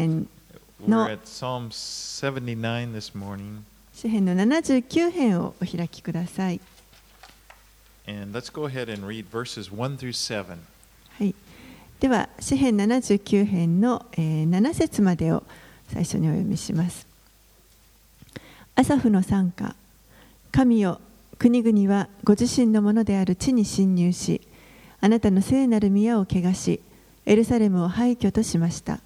編 We're No. at Psalm 79 this morning. 詩編の79編をお開きください。And let's go ahead and read verses 1 through 7. はい、では詩編79編の、えー7節までを最初にお読みします。アサフの賛歌神よ国々はご自身のものである地に侵入しあなたの聖なる宮を汚しエルサレムを廃墟としました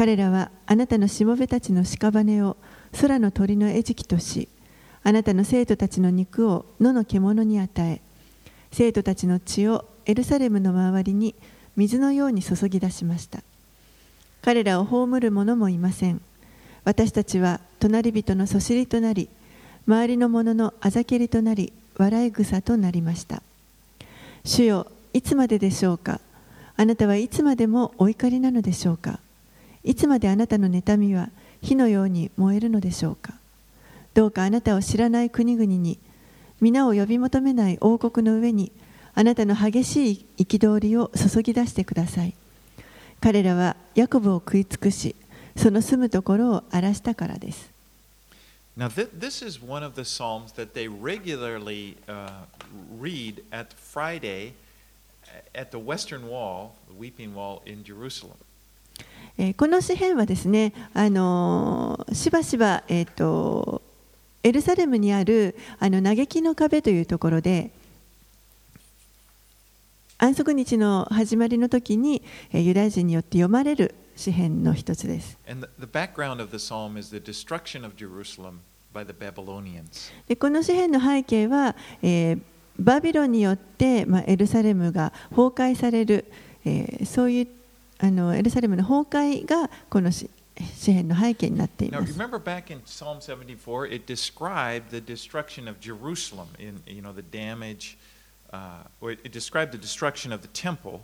彼らはあなたのしもべたちの屍を空の鳥の餌食としあなたの生徒たちの肉を野の獣に与え生徒たちの血をエルサレムの周りに水のように注ぎ出しました。彼らを葬る者もいません。私たちは隣人のそしりとなり周りの者のあざけりとなり笑い草となりました。主よいつまででしょうか？あなたはいつまでもお怒りなのでしょうか？いつまであなたの妬みは火のように燃えるのでしょうか？どうかあなたを知らない国々に皆を呼び求めない王国の上にあなたの激しい憤りを注ぎ出してください。彼らはヤコブを食い尽くしその住むところを荒らしたからです。Now, this is one of the Psalms that they regularly uh, read at Friday at the Western Wall, the Weeping Wall in Jerusalem. えーこの詩篇はですね、あのーしばしば、えー、とエルサレムにあるあの嘆きの壁というところで安息日の始まりの時に、えーユダヤ人によって読まれる詩篇の一つです。でこの詩篇の背景は、えーバビロンによって、まあ、エルサレムが崩壊される、えーそういうあのエルサレムの崩壊がこの詩詩篇の背景になってい Now, ます。remember back in Psalm 74, it described the destruction of Jerusalem in, you know, the damage, uh, or it described the destruction of the temple.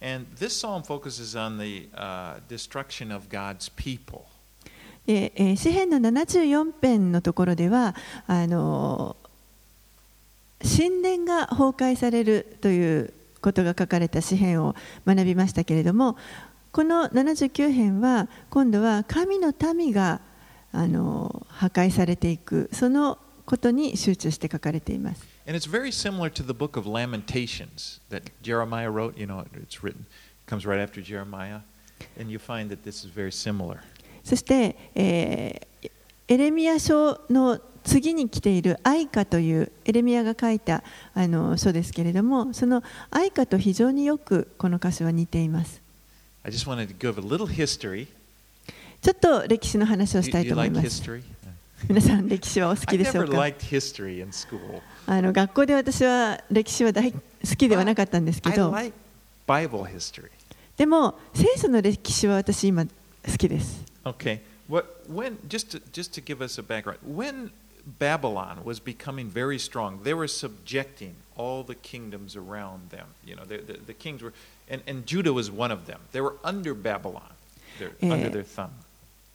And this psalm focuses on the uh, destruction of God's people. でえー詩篇の74編のところではあの神殿が崩壊されるということが書かれた詩篇を学びましたけれどもこの79編は今度は神の民があの破壊されていくそのことに集中して書かれています。And it's very similar to the book of Lamentations that Jeremiah wrote. You know, it's written, it comes right after Jeremiah. And you find that this is very similar. そして、えーエレミア書の次に来ているアイカというエレミアが書いたあの書ですけれどもそのアイカと非常によくこの歌詞は似ています。ちょっと歴史の話をしたいと思います、皆さん歴史はお好きでしょうか？あの学校で私は歴史は大好きではなかったんですけど、でも聖書の歴史は私今好きです、Babylon was becoming very strong, they were subjecting all the kingdoms around them. You know, the, the, the kings were, and, and Judah was one of them. They were under Babylon, They're Eh, under their thumb.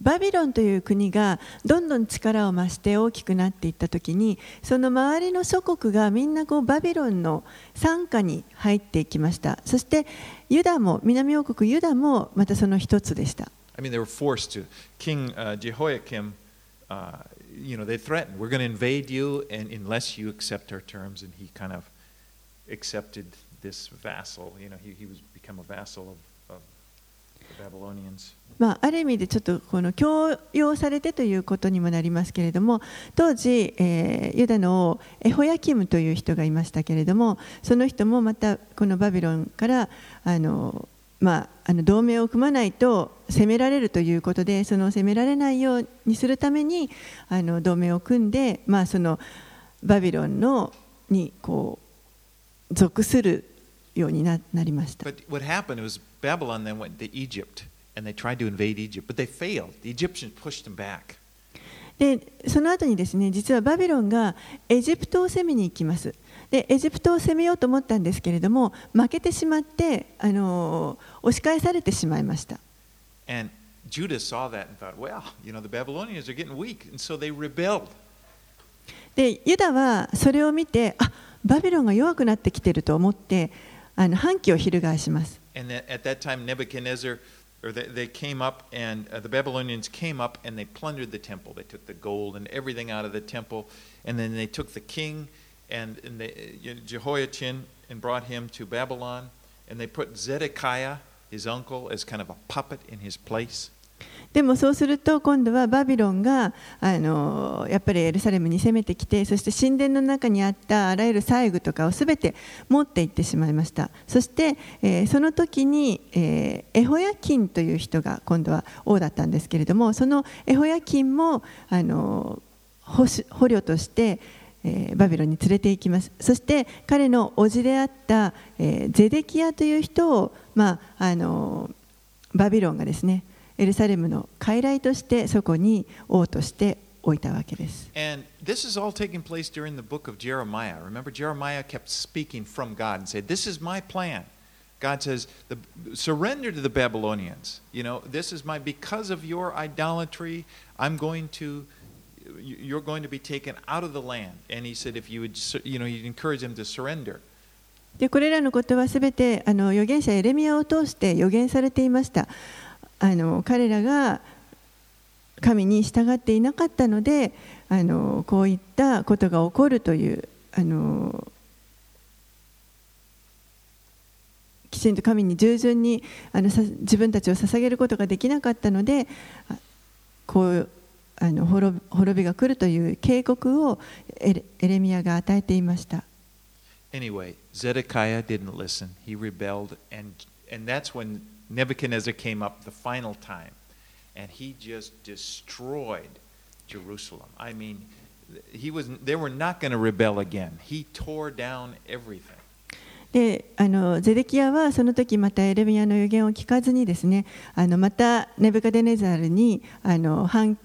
バビロンという国がどんどん力を増して大きくなっていった時にその周りの諸国がみんなこうバビロンの傘下に入っていきましたそしてユダも南王国ユダもまたその一つでした I mean, they were forced to. King uh, Jehoiakim, uh, you know, they threatened, "We're going to invade you, and unless you accept our terms." And he kind of accepted this vassal. You know, he, he was become a vassal of, of the Babylonians. まあ、ある意味でちょっとこの強要されてということにもなりますけれども当時、えーユダの王エホヤキムという人がいましたけれどもその人もまたこのバビロンからあの、まあ、あの同盟を組まないと攻められるということでその攻められないようにするためにあの同盟を組んで、まあ、そのバビロンのにこう属するようにななりました。But what happened was Babylon then went to Egypt, and they tried to invade Egypt, but they failed. The Egyptians pushed them back. でその後にですね実はバビロンがエジプトを攻めに行きますでエジプトを攻めようと思ったんですけれども負けてしまってあの押し返されてしまいました And Judah saw that and thought, well, you know, the Babylonians are getting weak, and so they rebelled. でユダはそれを見てあバビロンが弱くなってきてると思ってあの反旗を翻します And at that time, Nebuchadnezzar or they, they came up and uh, the Babylonians came up and they plundered the temple. They took the gold and everything out of the temple, and then they took the king and, and they, uh, Jehoiachin and brought him to Babylon, and they put Zedekiah, his uncle, as kind of a puppet in his place. でもそうすると今度はバビロンがあのやっぱりエルサレムに攻めてきてそして神殿の中にあったあらゆる細具とかをすべて持って行ってしまいましたそして、えーその時に、えーエホヤキンという人が今度は王だったんですけれどもそのエホヤキンもあの捕捕虜としてえーバビロンに連れて行きますそして彼の叔父であった、えーゼデキヤという人を、まあ、あのバビロンがですねエルサレムの傀儡としてそこに王として置いたわけです。 And this is all taking place during the book of Jeremiah. Remember, Jeremiah kept speaking from God and said, This is my plan. God says, the, Surrender to the Babylonians. You know, this is my, because of your idolatry, I'm going to, you- you're going to be taken out of the land. And he said, If you would, you know, he'd encourage them to surrender. でこれらのことはすべてあの預言者エレミアを通して予言されていましたあの彼らが神に従っていなかったのであのこういったことが起こるというあのきちんと神に従順にあのさ自分たちを捧げることができなかったのでこうあの滅び滅びが来るという警告をエレエレミアが与えていました。Anyway, Zedekiah didn't listen. He rebelled, and, and that's when Nebuchadnezzar came up the final time, and he just destroyed Jerusalem. I mean, he was, they were not going to rebel again. He tore down everything. であのゼデキヤはその時またエレミアの予言を聞かずにですねあのまたネブカデネザルにあの反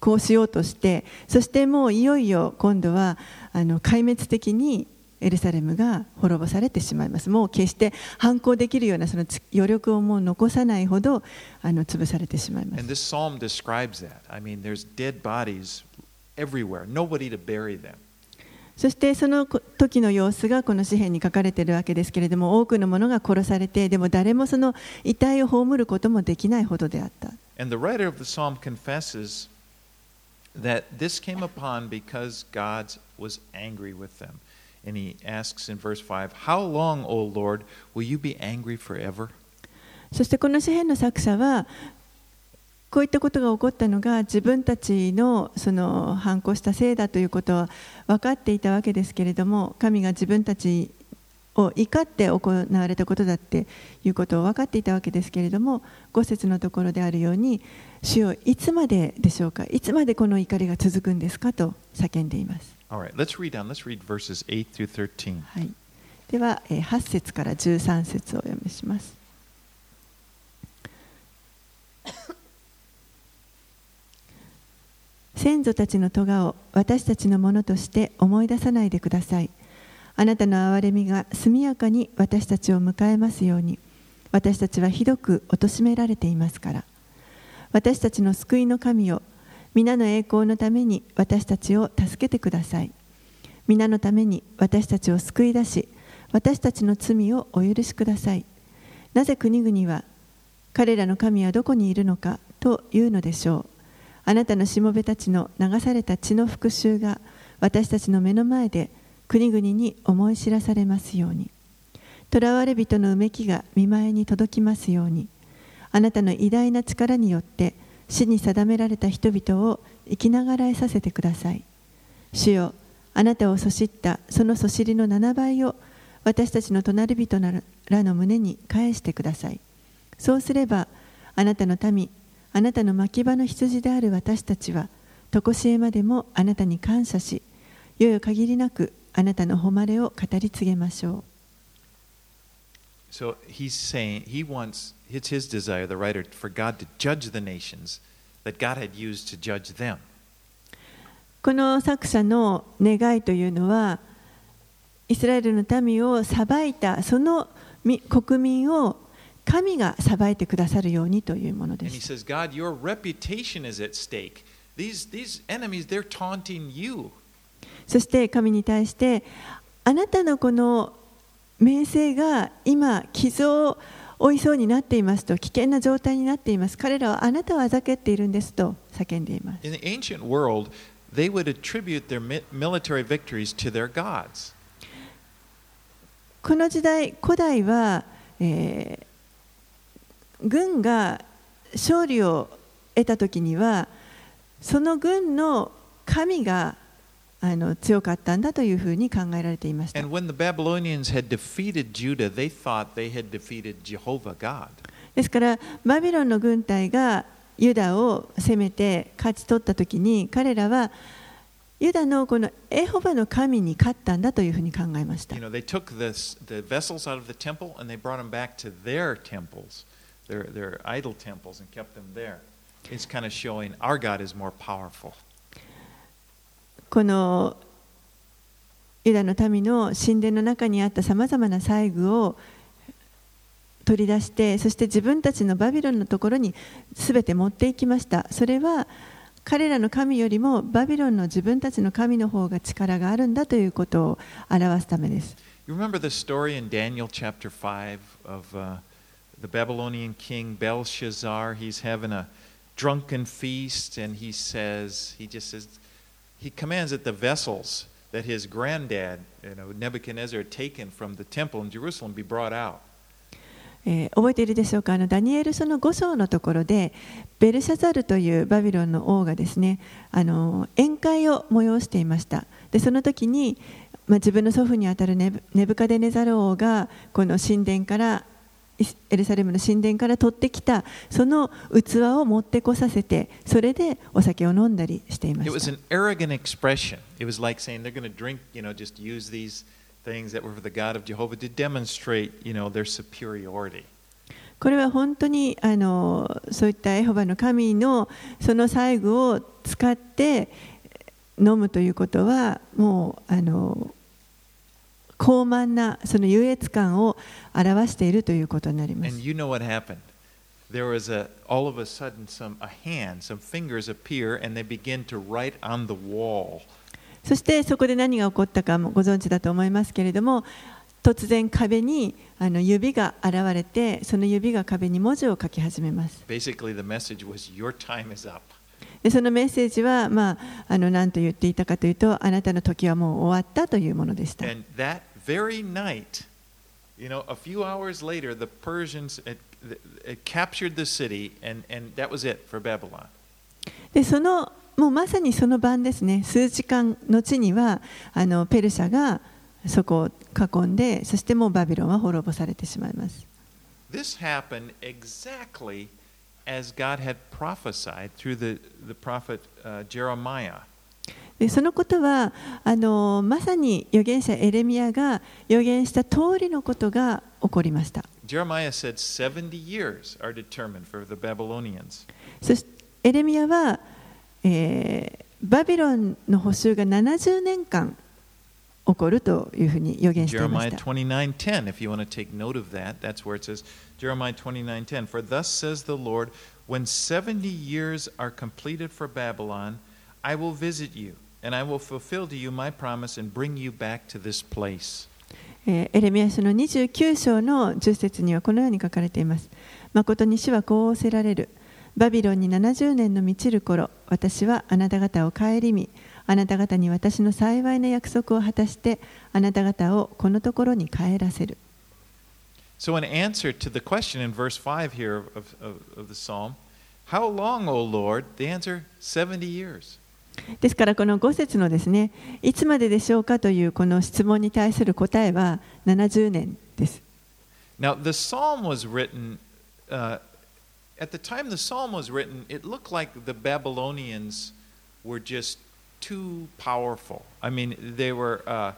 抗しようとしてそしてもういよいよ今度はあの壊滅的にエルサレムが滅ぼされてしまいますもう決して反抗できるようなそのつ余力をもう残さないほどあの潰されてしまいま And す this psalm describes that. I mean, there's dead bodies everywhere, nobody to bury them. そしてその時の様子がこの詩篇に書かれているわけですけれども多くの者が殺されてでも誰もその遺体を葬ることもできないほどであった And the writer of the psalm confesses that this came upon because God was angry with them. And he asks in verse 5, How long, O Lord, will you be angry forever? そしてこの詩篇の作者はこういったことが起こったのが自分たちのその反抗したせいだということは分かっていたわけですけれども神が自分たちを怒って行われたことだっていうことを分かっていたわけですけれども5節のところであるように主よいつまででしょうか？いつまでこの怒りが続くんですか？と叫んでいます。All right, let's read on. Let's read verses 8 through 13. はい、ではえー8節から13節をお読みします。先祖たちの咎を私たちのものとして思い出さないでください。あなたの憐れみが速やかに私たちを迎えますように、私たちはひどく貶められていますから。私たちの救いの神よ、皆の栄光のために私たちを助けてください。皆のために私たちを救い出し、私たちの罪をお許しください。なぜ国々は、彼らの神はどこにいるのかというのでしょう。あなたのしもべたちの流された血の復讐が私たちの目の前で国々に思い知らされますように。囚われ人のうめきが見舞いに届きますように。あなたの偉大な力によって死に定められた人々を生きながらえさせてください。主よあなたをそしったそのそしりの7倍を私たちの隣人らの胸に返してください。そうすればあなたの民、あなたの牧場の羊である私たちは、とこしえまでもあなたに感謝し、よよ限りなくあなたの誉れを語り継げましょう。So he's saying he wants, it's his desire, the writer, for God to judge the nations that God had used to judge them. この作者の願いというのは、イスラエルの民を裁いたそのみ国民を神が裁いてくださるようにというものです。says, God, your reputation is at stake. These, these enemies, they're taunting you. そして神に対して、あなたのこの名声が今、傷を追いそうになっていますと危険な状態になっています彼らはあなたをあざけっているんですと叫んでいます In the ancient world, they would attribute their mi- military victories to their gods. この時代古代は、えー軍が勝利を得た時にはその軍の神があの強かったんだというふうに考えられていました。ですから、バビロンの軍隊がユダを攻めて勝ち取ったときに、彼らはユダのこのエホバの神に勝ったんだというふうに考えました。You know, their, their このユダの民の神殿の中にあったさまざまな細具を取り出してそして自分たちのバビロンのところに全て持っていきましたそれは彼らの神よりもバビロンの自分たちの神の方が力があるんだということを表すためです You remember the story in Daniel chapter 5 of uh, the Babylonian king Belshazzar? He's having a drunken feast and he says, he just says, he commands that the vessels that his granddad, you know, Nebuchadnezzar, had taken from the temple in Jerusalem be brought out. えー覚えているでしょうかあのダニエル書の5章のところでベルシャザルというバビロンの王がですねあの宴会を催していましたでその時に、まあ、自分の祖父にあたるネブネブカデネザル王がこの神殿からエルサレムの神殿から取ってきたその器を持ってこさせてそれでお酒を飲んだりしています。これは本当にあのそういったエホバの神のその細具を使って飲むということはもうあの。高慢なその優越感を表しているということになります。そしてそこで何が起こったかもご存知だと思いますけれども、突然壁にあの指が現れて、その指が壁に文字を書き始めます。でそのメッセージは、まあ、あの何と言っていたかというと、あなたの時はもう終わったというものでした。very night, you know, a few hours later, the Persians had, had captured the city, and, and that was it for Babylon. でそのもうまさにその晩ですね数時間後にはあのペルシャがそこを囲んでそしてもうバビロンは滅ぼされてしまいます This happened exactly as God had prophesied through the, the prophet uh, Jeremiah. でそのことはあのまさに預言者エレミアが預言した通りのことが起こりました Jeremiah said 70 years are determined for the Babylonians. そしてエレミアは、えーバビロンの補修が70年間起こるというふうに予言していまし Jeremiah た29:10 if you want to take note of that that's where it says Jeremiah 29:10 For thus says the Lord when 70 years are completed for Babylon I will visit you and I will fulfill to you my promise and bring you back to this place えーエレミア書の29章の10節にはこのように書かれています。誠に主はこう仰せられる。バビロンに70年の満ちる頃、私はあなた方を顧み、あなた方に私の幸いな約束を果たして、あなた方をこのところに帰らせる。 So in answer to the question in verse 5 here of, of, of the psalm How long O Lord the answer 70 years ですからこの5節のですね、いつまででしょうかというこの質問に対する答えは70年です。Now, the psalm was written, uh, at the time the psalm was written, it looked like the Babylonians were just too powerful. I mean, they were, uh,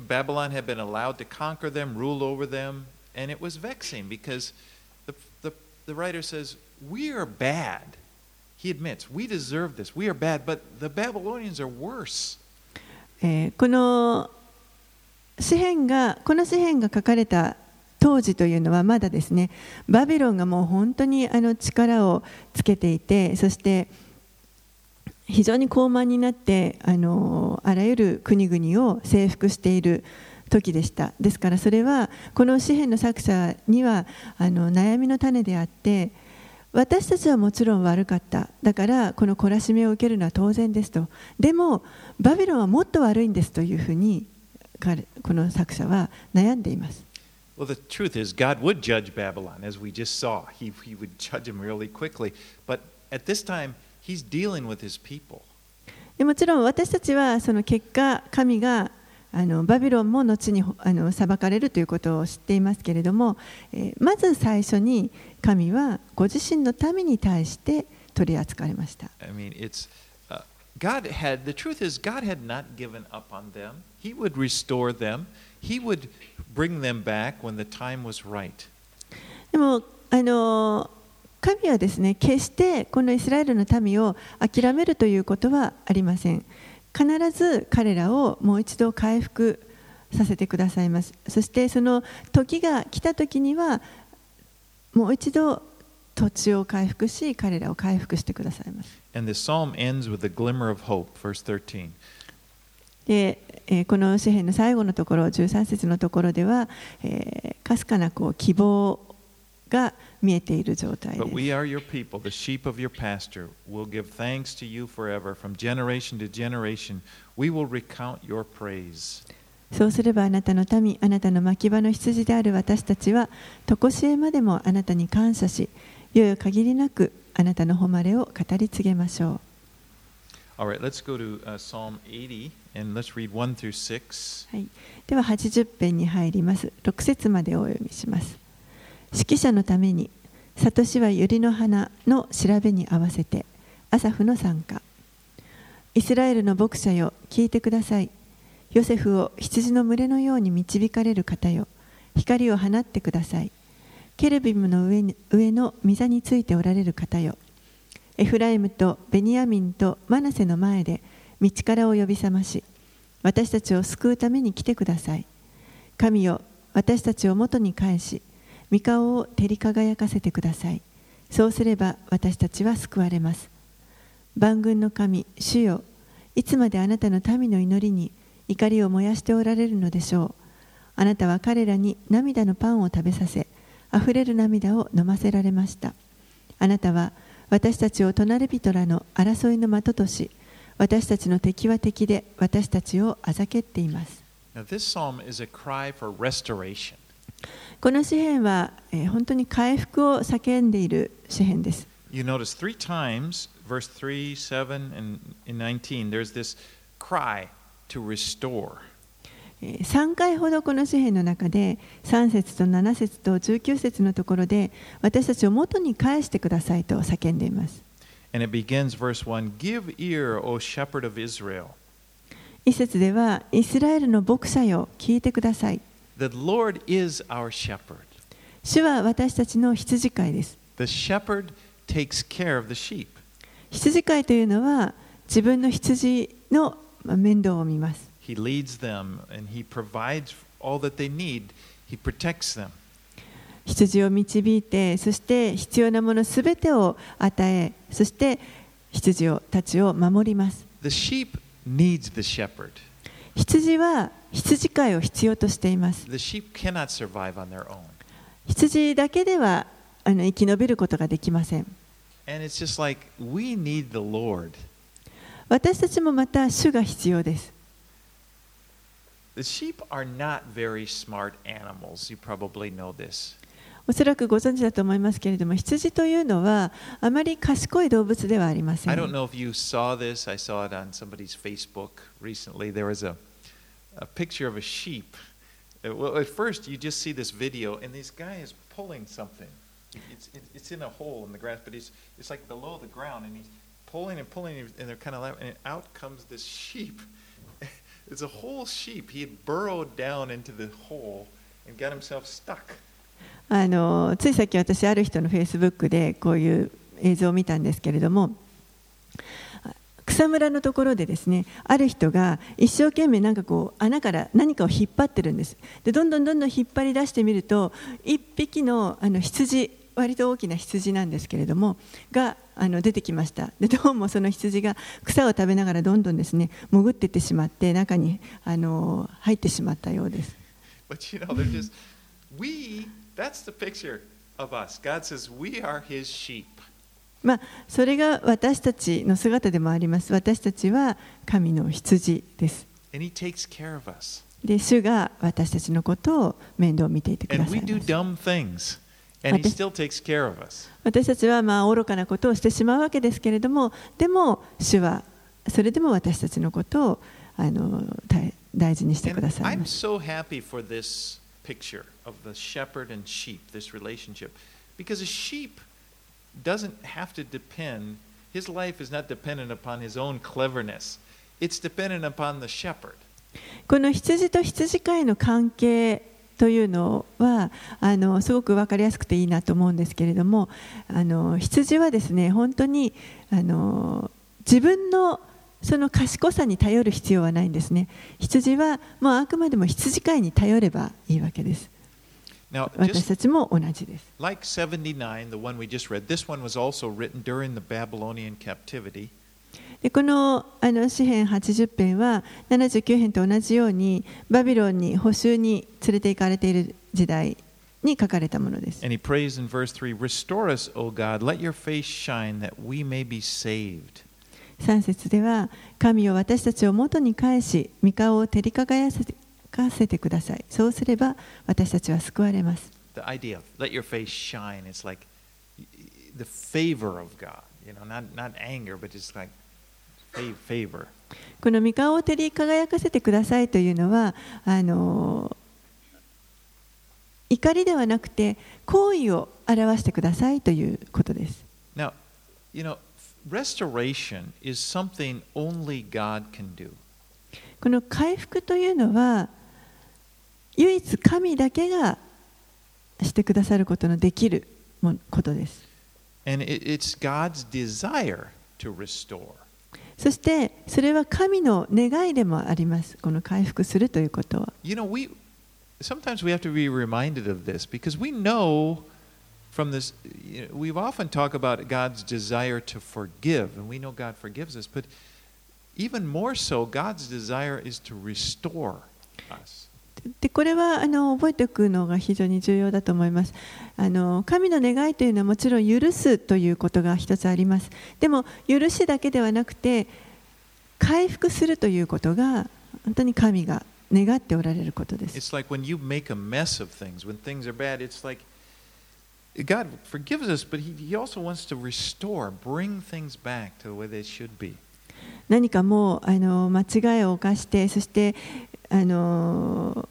Babylon had been allowed to conquer them, rule over them, and it was vexing because the, the, the writer says, We are bad. He admits, We deserve this. We are bad, but the Babylonians are worse. この詩篇がこの詩篇が書かれた当時というのはまだですねバビロンがもう本当にあの力をつけていてそして非常に高慢になってあのあらゆる国々を征服している時でしたですからそれはこの詩篇の作者にはあの悩みの種であって私たちはもちろん悪かっただからこの懲らしめを受けるのは当然ですとでもバビロンはもっと悪いんですというふうに彼この作者は悩んでいます Well, the truth is, God would judge Babylon, as we just saw. He, he would judge him really quickly. But at this time, he's dealing with his people. でもちろん私たちはその結果神があのバビロンも後にあの裁かれるということを知っていますけれども、えーまず最初に神はご自身の民に対して取り扱われました。I mean, it's uh, God had the truth is God had not given up on them. He would restore them. He would bring them back when the time was right. でもあの神はですね決してこのイスラエルの民を諦めるということはありません必ず彼らをもう一度回復させてくださいますそしてその時が来た時にはもう一度土地を回復し彼らを回復してくださいます And the psalm ends with a glimmer of hope, verse 13. で、えーこの詩篇の最後のところ13節のところではえーかすかなこう希望が見えている状態。そうすればあなたの民、あなたの牧場の羊である私たちは、とこしえまでもあなたに感謝し、よよ限りなくあなたの誉れを語り継ぎましょう。では80編に入ります。6節までお読みします。指揮者のために、サトシは百合の花の調べに合わせて、アサフの参加。イスラエルの牧者よ、聞いてください。ヨセフを羊の群れのように導かれる方よ、光を放ってください。ケルビムの上に上の御座についておられる方よ。エフライムとベニヤミンとマナセの前で道からを呼び覚まし、私たちを救うために来てください。神よ、私たちを元に返し、御顔を照り輝かせてください。そうすれば私たちは救われます。万軍の神、主よ、いつまであなたの民の祈りに怒りを燃やしておられるのでしょう。あなたは彼らに涙のパンを食べさせ、あふれる涙を飲ませられました。あなたは私たちを隣人らの争いの的とし、私たちの敵は敵で私たちをあざけっています。Now, this psalm is a cry for restoration. この詩篇は、え、本当に回復を叫んでいる詩篇です。三 3, 回ほどこの詩篇の中で3節と7節と19節のところで私たちを元に返してくださいと叫んでいます。1節では、イスラエルの牧者よ、聞いてください。The Lord is our shepherd. 主は私たちの羊飼いです。 The shepherd takes care of the sheep. 羊飼いというのは自分の羊のまあ面倒を見ます。 He leads them and he provides all that they need. He protects them. 羊を導いてそして必要なものすべてを与えそして羊をたちを守ります The sheep needs the shepherd. 羊は羊飼いを必要としています.羊だけではあの生き延びることができません like. 私たちもまた主が必要です The sheep are not very smart animals. You probably know this. おそらくご存知だと思いますけれども羊というのはあまり賢い動物ではありませ I ん don't know if you saw this. I saw it on somebody's Facebook recently. There was a, a picture of a sheep. Well, at first, you just see this video, and this guy is pulling something. It's, it's in a hole in the grass, but it's, it's like below the ground, and he's pulling and pulling, and they're kind of laughing, and out comes this sheep. It's a whole sheep. He had burrowed down into the hole and got himself stuck. あのついさっき私ある人のフェイスブックでこういう映像を見たんですけれども草むらのところでですねある人が一生懸命なんかこう穴から何かを引っ張ってるんです。でどんどんどんどん引っ張り出してみると一匹のあの羊割と大きな羊なんですけれどもがあの出てきました。でどうもその羊が草を食べながらどんどんですね潜っていってしまって中にあの入ってしまったようです。But you know, まあ、それが私たちの姿でもあります。私たちは神の羊です。で、主が私たちのことを面倒を見ていてください。私,私たちはまあ愚かなことをしてしまうわけですけれども、でも主はそれでも私たちのことをあの大事にしてください。Of the shepherd and sheep, this relationship. Because a sheep doesn't have to depend, his life is not dependent upon his own cleverness, it's dependent upon the shepherd. この羊と羊飼いの関係というのはあのすごく分かりやすくていいなと思うんですけれどもあの羊はですね本当にあの自分のその賢さに頼る必要はないんですね羊はもうあくまでも羊飼いに頼ればいいわけです私たちも同じです。この,あの詩編80編は79編と同じようにバビロンに捕囚に連れて行かれている時代に書かれたものです。節では神を私たちを元に返し、御顔を照り輝かせててくださいそうすれば私たちは救われます The idea of let your face shine, it's like the favor of God, you know, not, not anger, but just like fa- favor. この御顔を照り輝かせてくださいというのはあの怒りではなくて好意を表してくださいということです Now, you know, restoration is something only God can do. この回復というのは唯一神だけがしてくださることのできるもことです.そしてそれは神の願いでもありますこの回復するということは You know, we sometimes we have to be reminded of this because we know from this, you know, we've often talked about God's desire to forgive, and we know God forgives us, but even more so, God's desire is to restore us. でこれはあの覚えておくのが非常に重要だと思いますあの神の願いというのはもちろん許すということが一つありますでも許しだけではなくて回復するということが本当に神が願っておられることです like God forgives us, but He, he also wants to restore, bring things back to the way they should be. 何かもうあの間違いを犯してそしてあの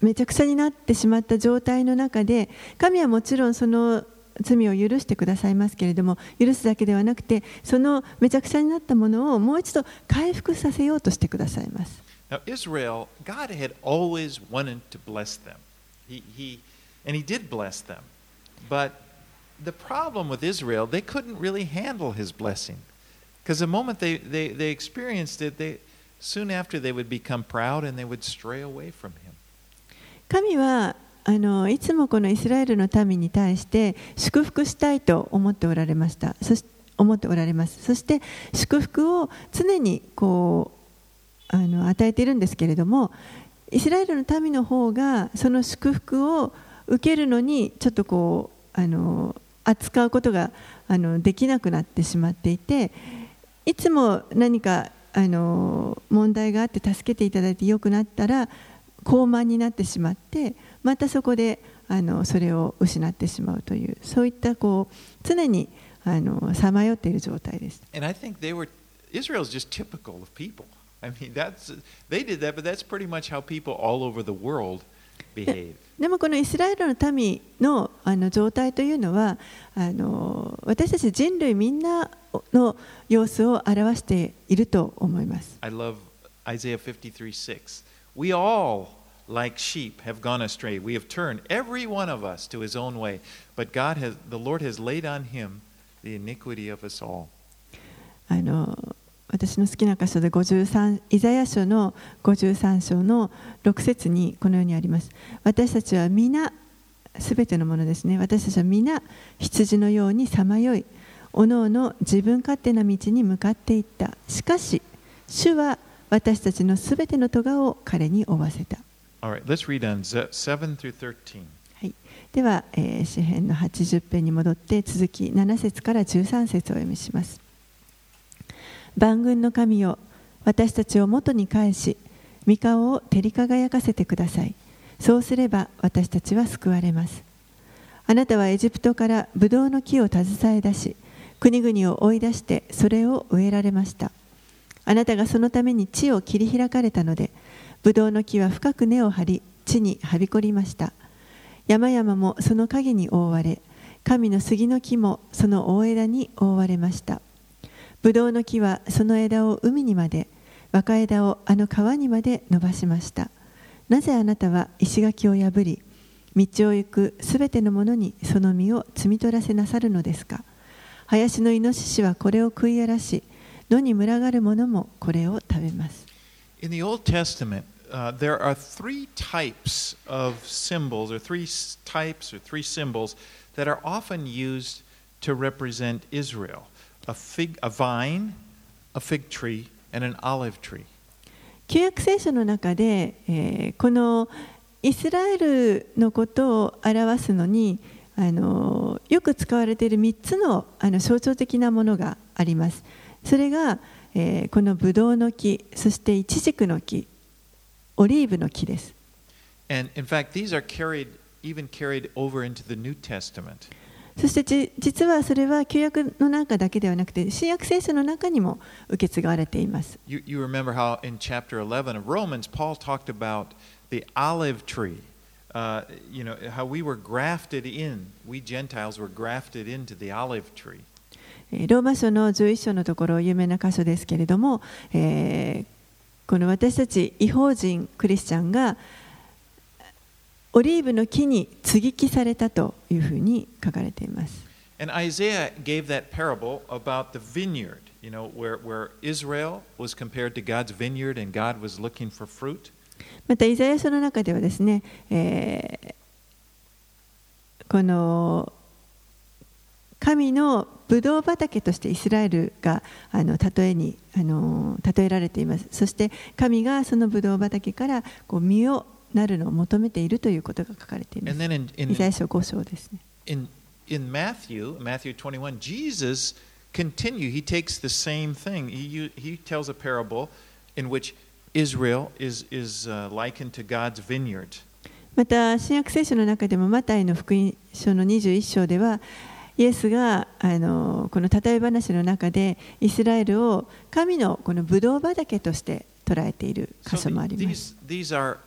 めちゃくちゃになってしまった状態の中で神はもちろんその罪を許してくださいますけれども許すだけではなくてそのめちゃくちゃになったものをもう一度回復させようとしてくださいます Now, Israel, God had always wanted to bless them. He, he, and He did bless them. But the problem with Israel, they couldn't really handle His blessing. Because the moment they, they, they experienced it, they, soon after they would become proud and they would stray away from Him. 神はあのいつもこのイスラエルの民に対して祝福したいと思っておられましたそし思っておられますそして祝福を常にこうあの与えているんですけれどもイスラエルの民の方がその祝福を受けるのにちょっとこうあの扱うことがあのできなくなってしまっていていつも何かあの問題があって助けていただいて良くなったら高慢になってしまってまたそこであのそれを失ってしまうというそういったこう常にあのさまよっている状態です。And I think they were, Israel's just typical of people. I mean, that's, they did that, but that's pretty much how people all over the world でもこのイスラエルの民のあの状態というのはあの私たち人類みんなの様子を表していると思います。I love Isaiah 53 6. We all, like sheep, have gone astray. We have turned, every one of us, to his own way. But God has, the Lord has laid on him the iniquity of us all. あの私の好きな箇所で53イザヤ書の53章の6節にこのようにあります。私たちは皆すべてのものですね。私たちは皆羊のようにさまよい。おのおの自分勝手な道に向かっていった。しかし主は私たちのすべての咎を彼に負わせた。All right, let's read on ze- 7 through 13. はい、では、えー詩編の80編に戻って続き7節から13節をお読みします万軍の神よ私たちを元に返し御顔を照り輝かせてください。そうすれば私たちは救われます。あなたはエジプトからブドウの木を携え出し国々を追い出してそれを植えられました。あなたがそのために地を切り開かれたのでブドウの木は深く根を張り地にはびこりました。山々もその影に覆われ神の杉の木もその大枝に覆われました。ブドウの木はその枝を海にまで若枝をあの川にまで伸ばしましたなぜあなたは石垣を破り道を行くすべてのものにその実を摘み取らせなさるのですか林のイノシシはこれを食い荒らし野に群がる者もこれを食べます In the Old Testament, uh, there are three types of symbols, or three types, or three symbols that are often used to represent Israel a, fig, a vine, a fig tree, and an olive tree. 旧約聖書の中で、えーこのイスラエルのことを表すのにあのよく使われている3つのあの象徴的なものがあります。それが、えーこのブドウの木、そしてイチジクの木、オリーブの木です。And in fact, these are carried, even carried over into the New Testament. そしてじ実はそれは旧約の中だけではなくて新約聖書の中にも受け継がれています。You, you remember how in chapter 11 of Romans, Paul talked about the olive tree. Uh, you know, how we were grafted in, we Gentiles were grafted into the olive tree. えーローマ書の11章のところ有名な箇所ですけれども、えーこの私たち違法人クリスチャンがオリーブの木に接ぎ木されたというふうに書かれています。And Isaiah gave that parable about the vineyard, you know, where, where Israel was compared to God's vineyard and God was looking for fruit. またイザヤ書の中ではですね、えーこの神のブドウ畑としてイスラエルがあの例えにあの例えられていますそして神がそのブドウ畑からこう実をなるのを求めているということが書かれていますイザヤ書5章ですね in, in Matthew, Matthew 21, Jesus continue. He takes the same thing. He, he tells a parable in which Israel is, is uh, likened to God's vineyard. また新約聖書の中でもマタイの福音書の21章ではイエスがあのこの例え話の中でイスラエルを神のこのブドウ畑として捉えている箇 So 所もあります these, these are,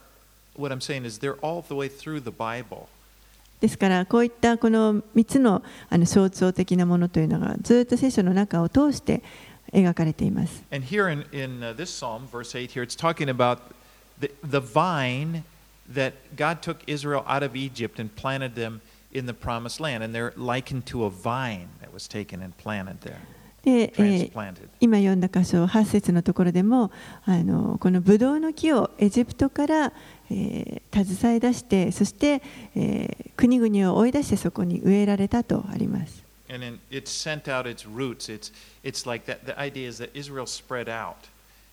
what I'm saying is they're all the way through the Bible. ですからこういったこの3つのあの象徴的なものというのがずっと聖書の中を通して描かれています And here in, in uh, this psalm, verse 8, here it's talking about the, the vine that God took Israel out of Egypt and planted them in the promised land. And they're likened to a vine that was taken and planted there, で、えー.今読んだ箇所8節のところでもあのこのブドウの木をエジプトから、えー携え出してそして、えー国々を追い出してそこに植えられたとあります And then it sent out its roots. It's, it's like that. The idea is that Israel spread out.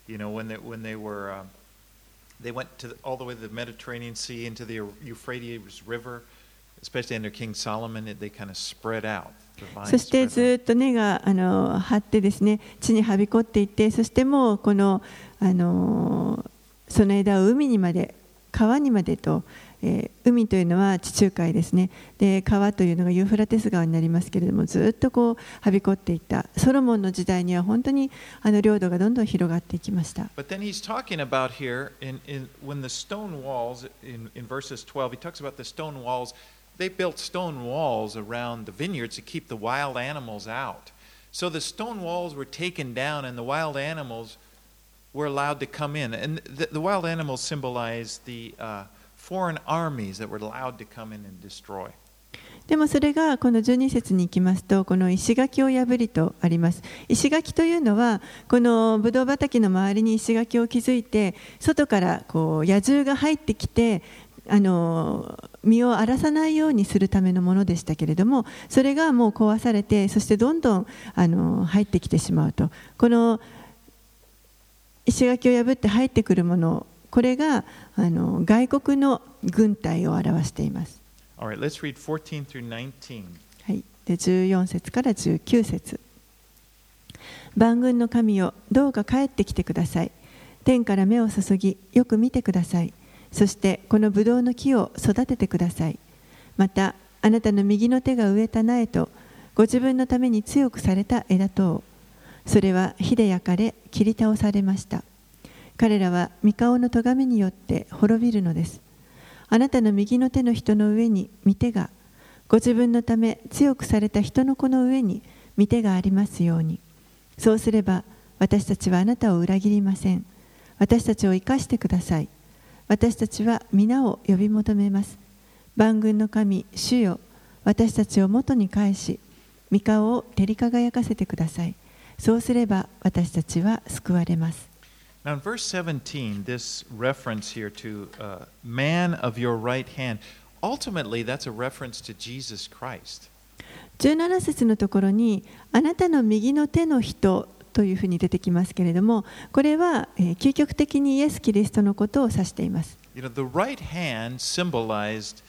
You know, when they, when they were, um, they went to the, all the way to the Mediterranean Sea into the Euphrates River, especially under King Solomon, it, they kind of spread out. そしてず.っと根があの張ってですね地にはびこっていってそしてもうこのあのその枝を海にまで川にまでと、えー海というのは地中海ですねで川というのがユーフラテス川になりますけれどもずっとこうはびこっていったソロモンの時代には本当にあの領土がどんどん広がっていきました But then he's talking about here, in, in, when the stone walls, in, in verses 12, he talks about the stone walls. They built stone walls around the vineyards to keep the wild animals out. So the stone walls were taken down, and the wild animals were allowed to come in. And the, the wild animals symbolize the uh, foreign armies that were allowed to come in and destroy. でもそれがこの12節に行きますとこの石垣を破りとあります石垣というのはこのブドウ畑の周りに石垣を築いて外からこう野獣が入ってきてあの身を荒らさないようにするためのものでしたけれどもそれがもう壊されてそしてどんどんあの入ってきてしまうと。この石垣を破って入ってくるものこれがあの外国の軍隊を表しています。All right, let's read 14 through 19. はい、で14節から19節万軍の神よどうか帰ってきてください。天から目を注ぎよく見てくださいそしてこのブドウの木を育ててください。またあなたの右の手が植えた苗とご自分のために強くされた枝とそれは火で焼かれ切り倒されました。彼らは三顔の咎めによって滅びるのです。あなたの右の手の人の上に御手がご自分のため強くされた人の子の上に御手がありますように。そうすれば私たちはあなたを裏切りません。私たちを生かしてください。私たちは皆を呼び求めます万軍の神主よ私たちを元に返し御顔を照り輝かせてくださいそうすれば私たちは救われます Now, in verse 17, this reference here to uh, man of your right hand, ultimately that's a reference to Jesus Christ. 17節のところにあなたの右の手の人というふうに出てきますけれどもこれは、えー究極的にイエス・キリストのことを指しています You know, the right hand symbolized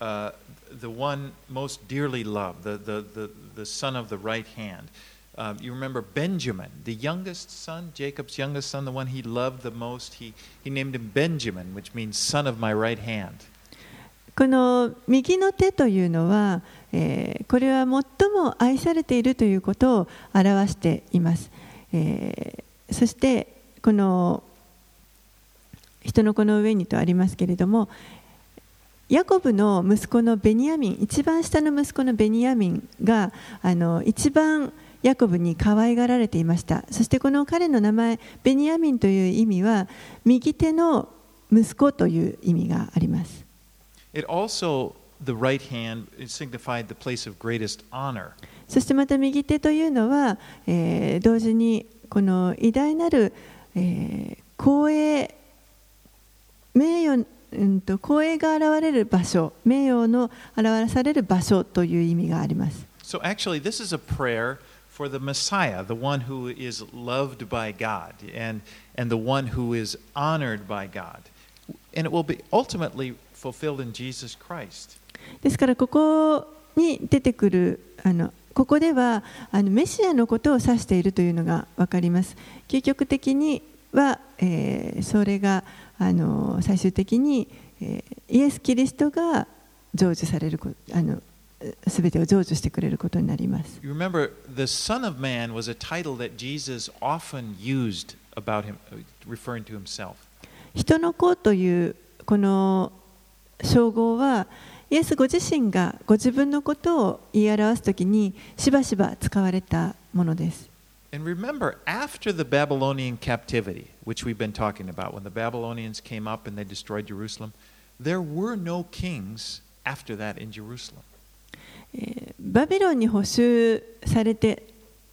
uh, the one most dearly loved, the, the, the, the son of the right hand. Um, you remember Benjamin, the youngest son, Jacob's youngest son, the one he loved the most. He, he named him Benjamin, which means son of my right hand. この右の手というのは、えーこれは最も愛されているということを表しています、えーそしてこの人の子の上にとありますけれどもヤコブの息子のベニヤミン一番下の息子のベニヤミンがあの一番ヤコブに可愛がられていました。そしてこの彼の名前ベニヤミンという意味は右手の息子という意味があります。It also, the right hand, it signified the place of greatest honor. そしてまた右手というのは、えー同時にこの偉大なる、えー光栄名誉、うん、と光栄が現れる場所名誉の表される場所という意味があります So actually, this is a prayer for the Messiah, the one who is loved by God and, and the one who is honored by God. And it will be ultimately fulfilled in Jesus Christ. ですからここに出てくるあのここではあのメシアのことを指しているというのが分かります究極的には、えーそれがあの最終的に、えーイエス・キリストが成就されるこあのすべてを成就してくれることになります You remember, the Son of Man was a title that Jesus often used about him, uh, referring to himself. 人の子というこの称号はイエスご自身がご自分のことを言い表すときにしばしば使われたものです。バビロンに補修されて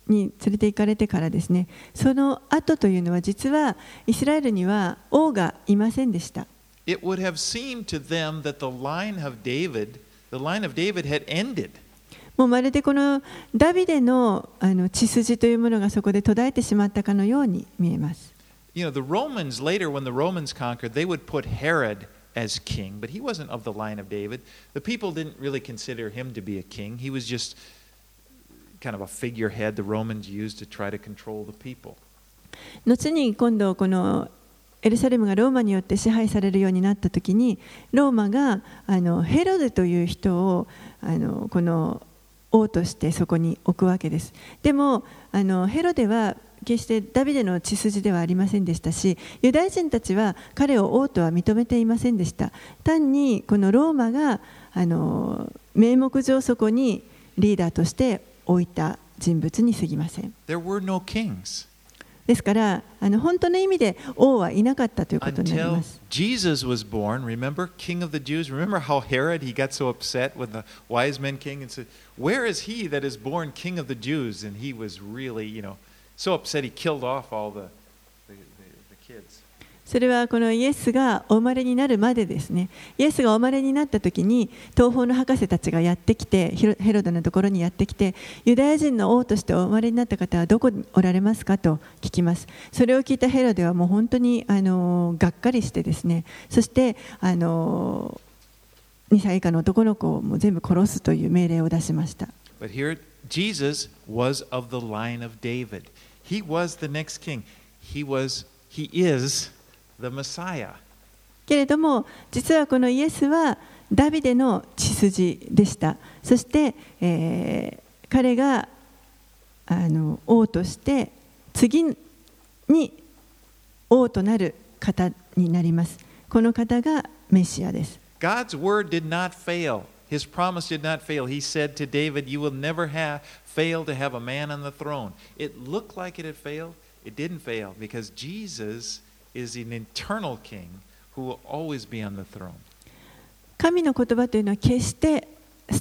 に連れて行かれてからですね、その後というのは実はイスラエルには王がいませんでした。It would have seemed to them that the line of David, the line of David had ended. もうまるでこのダビデのあの血筋というものがそこで途絶えてしまったかのように見えます You know, the Romans, later when the Romans conquered, they would put Herod as king, but he wasn't of the line of David. The people didn't really consider him to be a king. He was just kind of a figurehead the Romans used to try to control the people. 後に今度この エルサレムがローマによって支配されるようになった時にローマがあのヘロデという人をあのこの王としてそこに置くわけです。でもあのヘロデは決してダビデの血筋ではありませんでしたしユダヤ人たちは彼を王とは認めていませんでした。単にこのローマがあの名目上そこにリーダーとして置いた人物に過ぎません。There were no kings. ですからあの本当の意味で王はいなかったということになり until ます Jesus was born. Remember, King of the Jews? Remember how Herod he got so upset when the wise men king and said, "Where is he that is born King of the Jews?" And he was really, you know, so upset he killed off all the それはこのイエスがお生まれになるまでですねイエスがお生まれになった時に東方の博士たちがやってきてヘロヘロドのところにやってきてユダヤ人の王としてお生まれになった方はどこにおられますかと聞きますそれを聞いたヘロデはもう本当にあのがっかりしてですねそしてあの2歳以下の男の子をもう全部殺すという命令を出しました But here, Jesus was of the line of David. He was the next king. He was, he is. けれども実はこのイエスはダビデの血筋でしたそして、えー彼があの王として次に王となる方になりますこの方がメシアです God's word did not fail. His promise did not fail. He said to David, You will never have fail to have a man on the throne. It looked like it had failed. It didn't fail because Jesus is an eternal king who will always be on the throne. 神の言葉というのは決して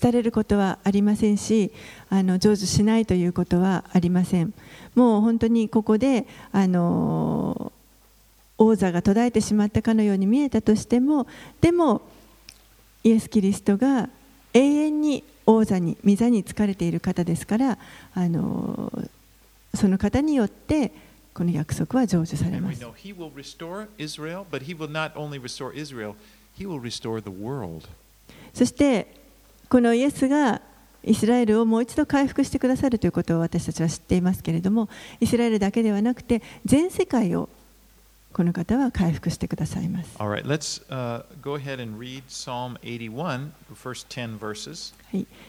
廃れることはありませんしあの成就しないということはありませんもう本当にここであの王座が途絶えてしまったかのように見えたとしてもでもイエス・キリストが永遠に王座に御座に疲れている方ですからあのその方によってこの約束は成就されます。そして、このイエスがイスラエルをもう一度回復してくださるということを私たちは知っていますけれども、イスラエルだけではなくて、全世界をこの方は回復してくださいます。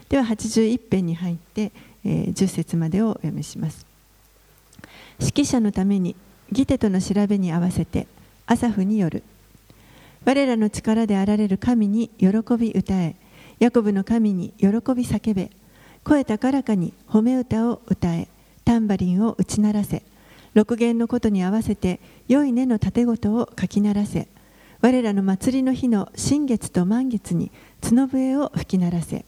では、81編に入って、え、10節までをお読みします。指揮者のためにギテとの調べに合わせてアサフによる。我らの力であられる神に喜び歌え。ヤコブの神に喜び叫べ。声高らかに褒め歌を歌え。タンバリンを打ち鳴らせ。六弦のことに合わせて良い根の盾事をかき鳴らせ。我らの祭りの日の新月と満月に角笛を吹き鳴らせ。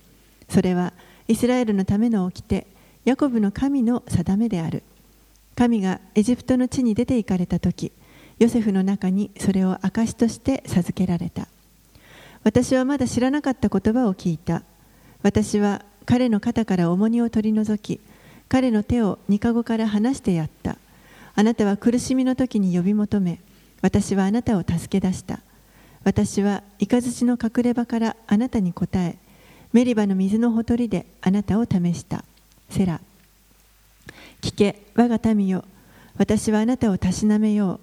それはイスラエルのための掟ヤコブの神の定めである。神がエジプトの地に出て行かれた時ヨセフの中にそれを証として授けられた。私はまだ知らなかった言葉を聞いた。私は彼の肩から重荷を取り除き彼の手を二かごから離してやった。あなたは苦しみの時に呼び求め私はあなたを助け出した。私は雷の隠れ場からあなたに答えメリバの水のほとりであなたを試した。セラ。聞け。我が民よ。私はあなたをたしなめよう。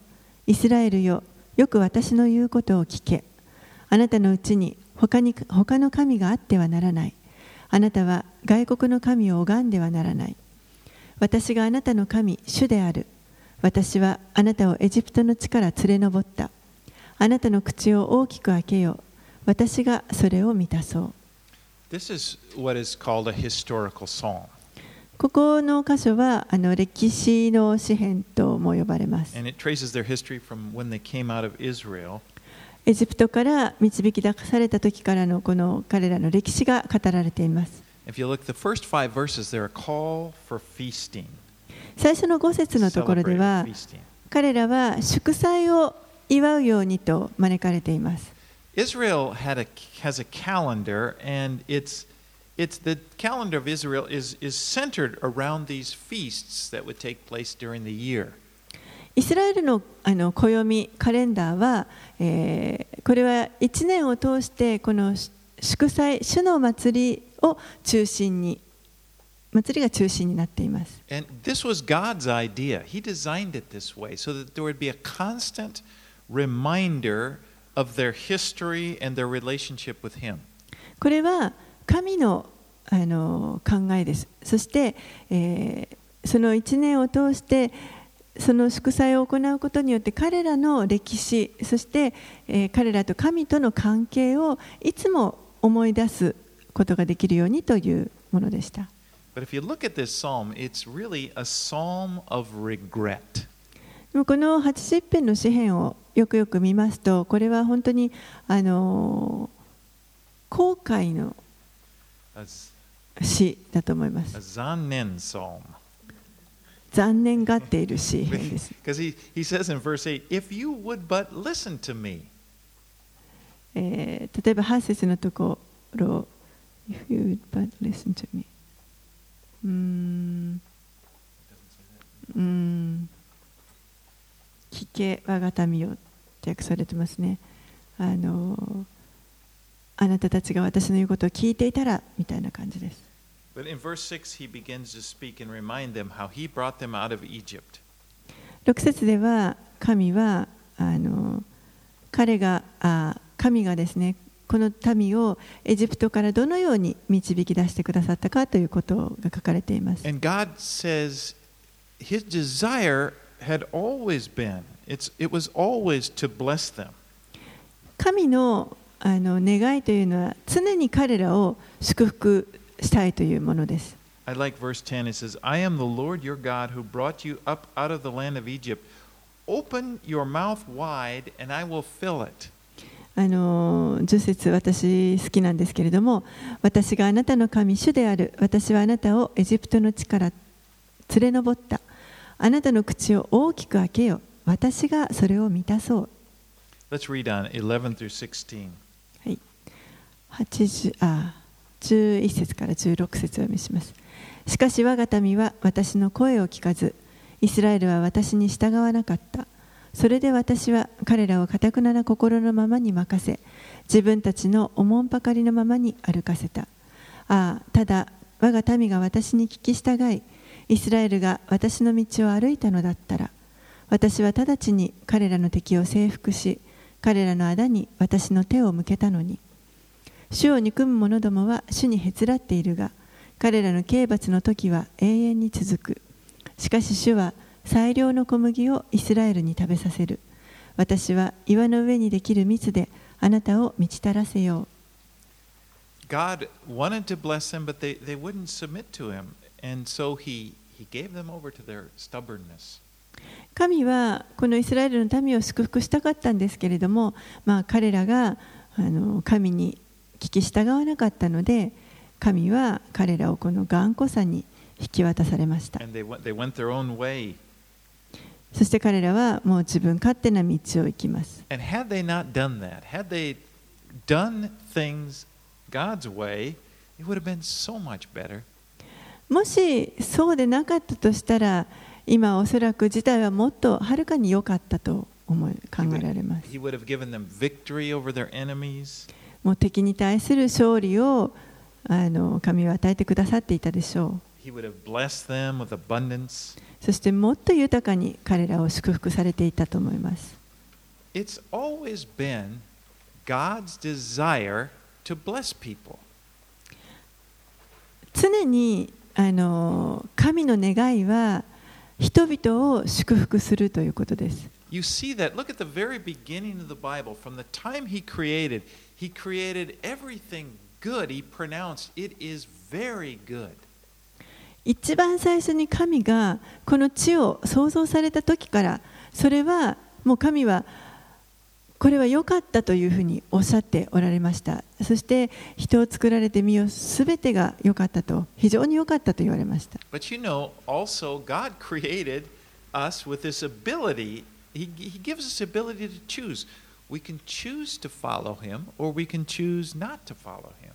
イスラエルよ。よく私の言うことを聞け。あなたのうちに他に他の神があってはならない。あなたは外国の神を拝んではならない。私があなたの神主である。私はあなたをエジプトの地から連れ上った。あなたの口を大きく開けよう。私がそれを満たそう。This is what is called a historical psalm. ここの箇所はあの歴史の詩篇とも呼ばれます。エジプトから導き出された時からのこの彼らの歴史が語られています。最初の5節のところでは彼らは祝祭を祝うようにと招かれています。It's the calendar of Israel is, is centered around these feasts that would take place during the year. イスラエルのあの暦カレンダーは、えーこれは1年を通してこの祝祭主の祭りを中心に祭りが中心になっています。And this was God's idea. He designed it this way so that there would be a constant reminder of their history and their relationship with Him. これは神のあの考えです。そして、えーその1年を通してその祝祭を行うことによって彼らの歴史そして、えー彼らと神との関係をいつも思い出すことができるようにというものでした。But if you look at this psalm, it's really a psalm of regret. この80編の詩篇をよくよく見ますとこれは本当にあの後悔の死だと思います。残念がっている詩です。例えば、ハーセのところ、If うん。ん。聞け、我が民を訳されてますね。あの。あなたたちが私の言うことを聞いていたらみたいな感じです。6節では神はあの彼があ神がですねこの民をエジプトからどのように導き出してくださったかということが書かれています。And God says his desire had always been, it was always to bless them. 神のあの願いというのは常に彼らを祝福したいというものです。I like verse 10. It says, I am the Lord your God who brought you up out of the land of Egypt. Open your mouth wide, and I will fill it. あの10節私好きなんですけれども私があなたの神主である私はあなたをエジプトの地から連れ上ったあなたの口を大きく開けよ私がそれを満たそう Let's read on 11 through 16. 80あ11節から16節を読みします。しかし我が民は私の声を聞かず、イスラエルは私に従わなかった。それで私は彼らをかたくなな心のままに任せ、自分たちのおもんぱかりのままに歩かせた。ああ、ただ我が民が私に聞き従い、イスラエルが私の道を歩いたのだったら、私は直ちに彼らの敵を征服し、彼らの仇に私の手を向けたのに。主を憎む者どもは主にへつらっているが、彼らの刑罰の時は永遠に続く。しかし主は最良の小麦をイスラエルに食べさせる。私は岩の上にできる蜜であなたを満ちたらせよう。God wanted to bless them, but they, they wouldn't submit to him. And so he, he gave them over to their stubbornness. 神はこのイスラエルの民を祝福したかったんですけれども、まあ、彼らがあの神に聞き従わなかったので神は彼らをこの頑固さに引き渡されました。そして彼らはもう自分勝手な道を行きます、もしそうでなかったとしたら今おそらく事態はもっとはるかに良かったと考えられます。もう敵に対する勝利をあの神は与えてくださっていたでしょう。そしてもっと豊かに彼らを祝福されていたと思います。常にあの神の願いは人々を祝福するということです。He created everything good. He pronounced, It is very good. 一番最初に神がこの地を創造された時からそれはもう神はこれは良かったというふうにおっしゃっておられましたそして人を作られてみよすべてが良かったと非常に良かったと言われました But you know, also, God created us with this ability. He, he gives us ability to choose. We can choose to follow Him or we can choose not to follow Him.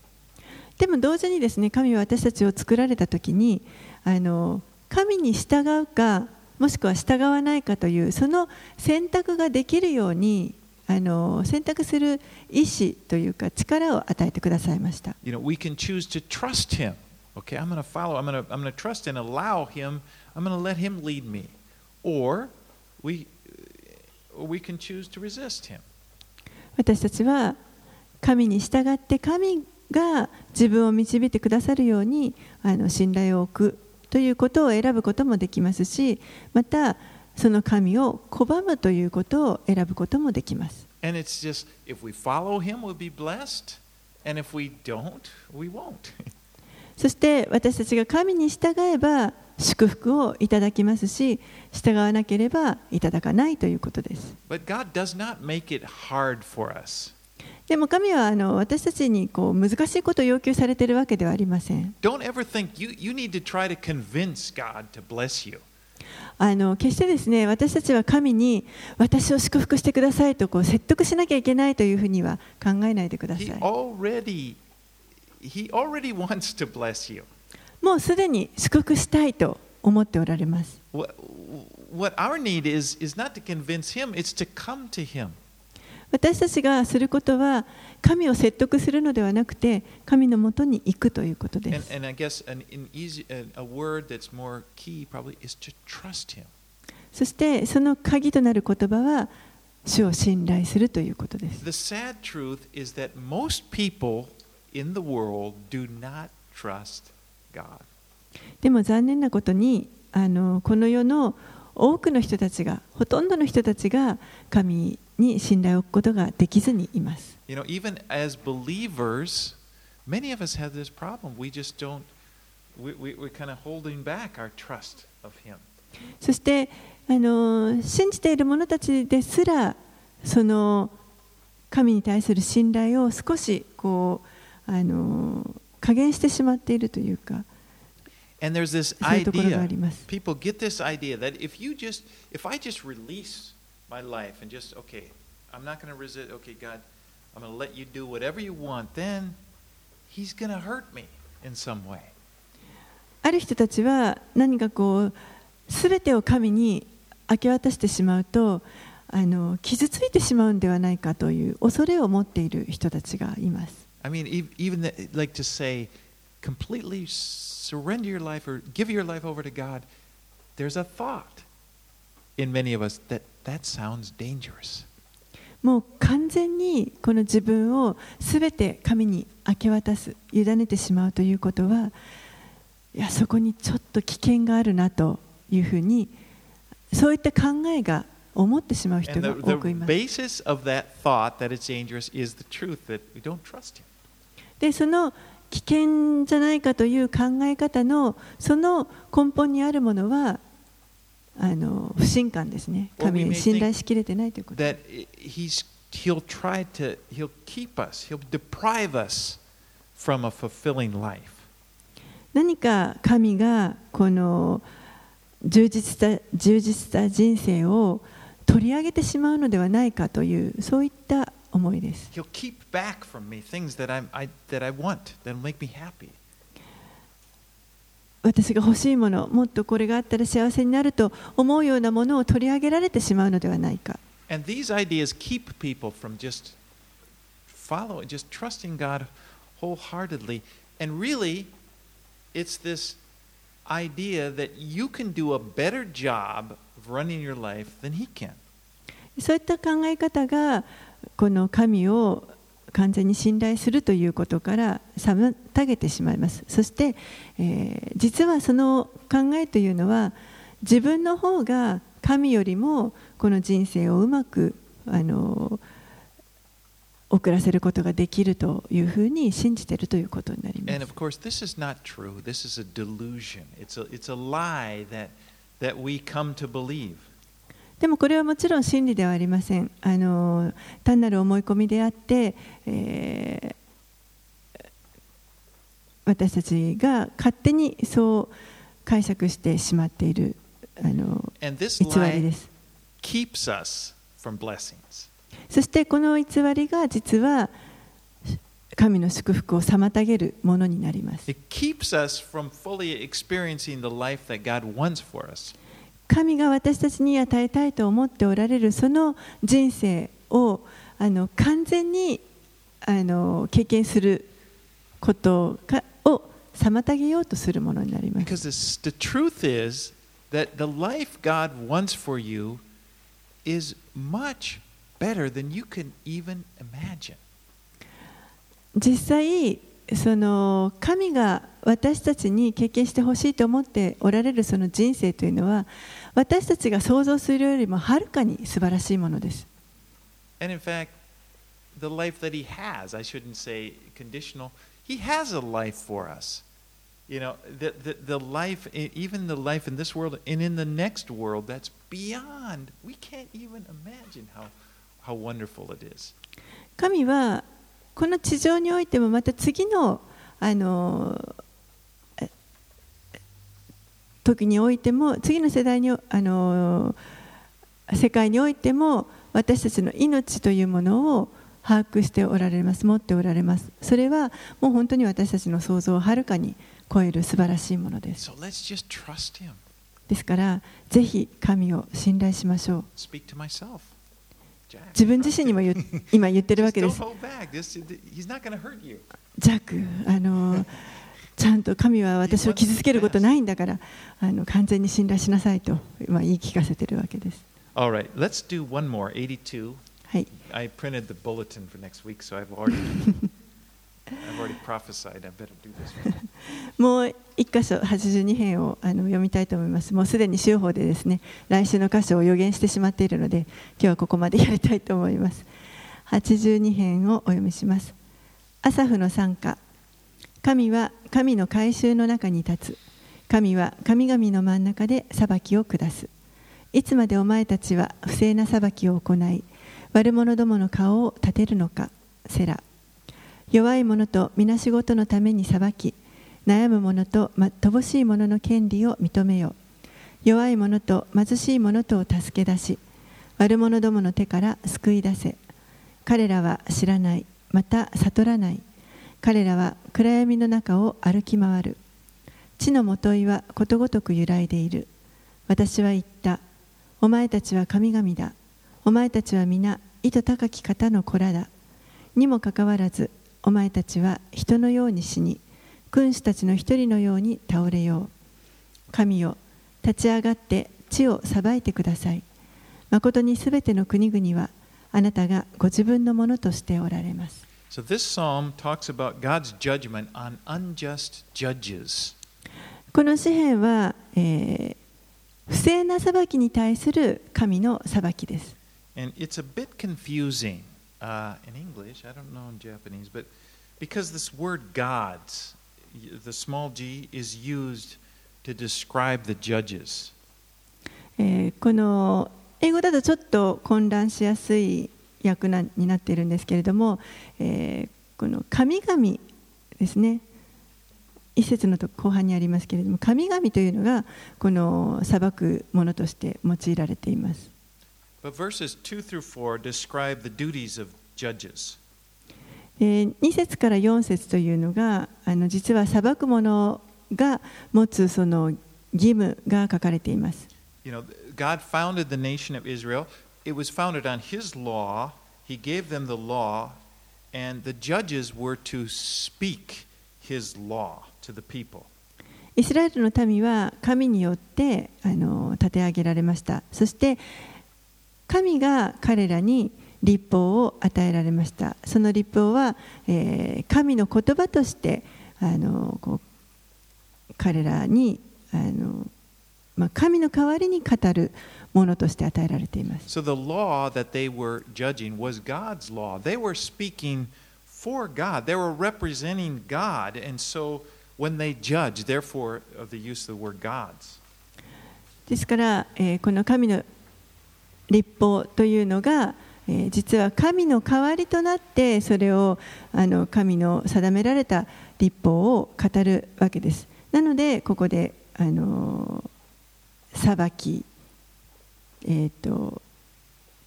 でも同時にですね神は私たちを作られた時にあの神に従うかもしくは従わないかというその選択ができるようにあの選択する意志というか力を与えてくださいました。 You know, we can choose to trust Him. Okay, I'm going to follow. I'm going to I'm going to trust and allow Him. I'm going to let Him lead me. Or we or we can choose to resist Him. 私たちは神に従って神が自分を導いてくださるようにあの信頼を置くということを選ぶこともできますしまたその神を拒むということを選ぶこともできます。And it's just if we follow Him, we'll be blessed. And if we don't, we won't. そして私たちが神に従えば祝福をいただきますし従わなければいただかないということです。でも神はあの私たちにこう難しいことを要求されているわけではありません。Don't ever think you, you need to try to convince God to bless you. あの決してですね私たちは神に私を祝福してくださいとこう説得しなきゃいけないというふうには考えないでくださ He い。already he already wants to bless you. もうすでに祝福したいと思っておられます。私たちがすることは神を説得するのではなくて神のもとに行くということです。そしてその鍵となる言葉は主を信頼するということです。でも残念なことにあのこの世の多くの人たちがほとんどの人たちが神に信頼を置くことができずにいます。You know, even as believers, many of us have this problem. We just don't, we, we, we're kind of holding back our trust of Him. そしてあの信じている者たちですらその神に対する信頼を少しこうあの加減してしまっているというか And there's this idea, people get this idea that if you just, if I just release my life and just, okay, I'm not going to resist, okay, God, I'm going to let you do whatever you want, then He's going to hurt me in some way. ある人たちは何かこう全てを神に明け渡してしまうとあの傷ついてしまうんではないかという恐れを持っている人たちがいます。I mean, ev- even the, like to say, completely surrender your life or give your life over to God, there's a thought in many of us that that sounds dangerous. もう完全にこの自分を全て神に明け渡す委ねてしまうということはいやそこにちょっと危険があるなというふうにそういった考えが思ってしまう人が多くいます。でその危険じゃないかという考え方のその根本にあるものはあの不信感ですね神に信頼しきれてないということ That i- he's, he'll try to, he'll keep us, he'll deprive us from a fulfilling life. 何か神がこの充実した充実した人生を取り上げてしまうのではないかというそういった思いです。私が欲しいもの、もっとこれがあったら幸せになると思うようなものを取り上げられてしまうのではないか。そういった考え方がこの神を完全に信頼するということから妨げてしまいます。そして、えー実はその考えというのは自分の方が神よりもこの人生をうまくあの送らせることができるというふうに信じているということになります And of。course, this is not true. This is a delusion. It's a, it's a lie that, that we come to believe. でもこれはもちろん真理ではありません。あの単なる思い込みであって、え、私たちが勝手にそう解釈してしまっているあの偽りです。そしてこの偽りが実は神の祝福を妨げるものになります。神が私たちに与えたいと思っておられるその人生をあの完全にあの経験することかを妨げようとするものになります。Because the truth is that the life God wants for you is much better than you can even imagine. 実際その神が私たちに経験してほしいと思っておられるその人生というのは私たちが想像するよりもはるかに素晴らしいものです。And in fact, the life that He has, I shouldn't say conditional, He has a life for us. You know, the, the, the life, e- even the life in this world and in the next world, that's beyond, we can't even imagine how, how wonderful it is. 神はこの地上においてもまた次のあのえ時においても次の世代にあの世界においても私たちの命というものを把握しておられます持っておられます。それはもう本当に私たちの想像をはるかに超える素晴らしいものです.ですからぜひ神を信頼しましょう Speak to myself. Jack, 自分自身にも今言ってるわけです。ジャ、あの ちゃんと神は私を傷つけることないんだからあの完全に信頼しなさいと今言い聞かせてるわけです。はい。もう一箇所82編をあの読みたいと思います。もうすでに週報でですね来週の箇所を予言してしまっているので今日はここまでやりたいと思います。82編をお読みします。アサフの賛歌神は神の改宗の中に立つ。神は神々の真ん中で裁きを下す。いつまでお前たちは不正な裁きを行い悪者どもの顔を立てるのかセラ。弱い者とみなしごとのために裁き悩む者と、乏しい者の権利を認めよ弱い者と貧しい者とを助け出し悪者どもの手から救い出せ。彼らは知らないまた悟らない。彼らは暗闇の中を歩き回る。地のもといはことごとく揺らいでいる。私は言った。お前たちは神々だ。お前たちは皆意図高き方の子らだ。にもかかわらずお前たちは人のように死に君主たちの一人のように倒れよう。神よ立ち上がって地を裁いてください。誠にすべての国々はあなたがご自分のものとしておられます。So this psalm talks about God's judgment on unjust judges. この詩篇は、えー不正な裁きに対する神の裁きです。And it's a bit confusing uh, in English, I don't know in Japanese, but because this word gods, the small g, is used to describe the judges. えーこの英語だとちょっと混乱しやすい訳なになっているんですけれども、えーこの神々ですね一節のと後半にありますけれども神々というのがこの裁くものとして用いられています But verses 2 through 4 describe the duties of judges. えー2節から4節というのがあの実は裁く者が持つその義務が書かれています You know, God founded the nation of Israel. It was founded on His law. He gave them the law, and the judges were to speak His law to the people. イスラエルの民は神によってあの立て上げられましたそして神が彼らに立法を与えられましたその立法は、えー神の言葉としてあのこう彼らにあの、まあ、神の代わりに語るものとして与えられています So the law that they were judging was God's law. They were speaking for God, they were representing God, and so when they judge, therefore, of the use of the word gods. ですから、えーこの神の立法というのが、え実は神の代わりとなってそれをあの神の定められた立法を語るわけです。なのでここであの裁き、えー、と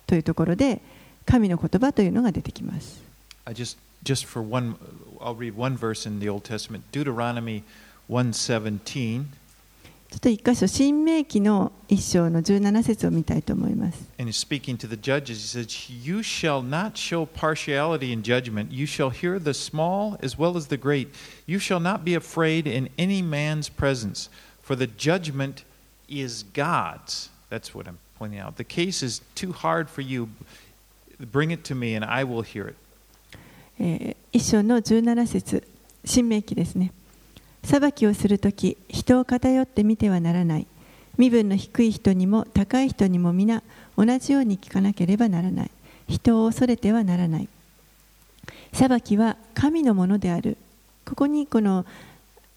というところで神の言葉というのが出てきます。I just just for one I'll read one verse in the Old Testament, Deuteronomy 117. ちょっと一箇所、新明記の一章の17節を見たいと思います。And speaking to the judges. He says, You shall not show partiality in judgment. You shall hear the small as well as the great. You shall not be afraid in any man's presence, for the judgment is God's. That's what I'm pointing out. The case is too hard for you. Bring it to me, and I will hear it. えー一章の17節新明記ですね裁きをするとき人を偏って見てはならない。身分の低い人にも高い人にも皆同じように聞かなければならない。人を恐れてはならない。裁きは神のものである。ここにこの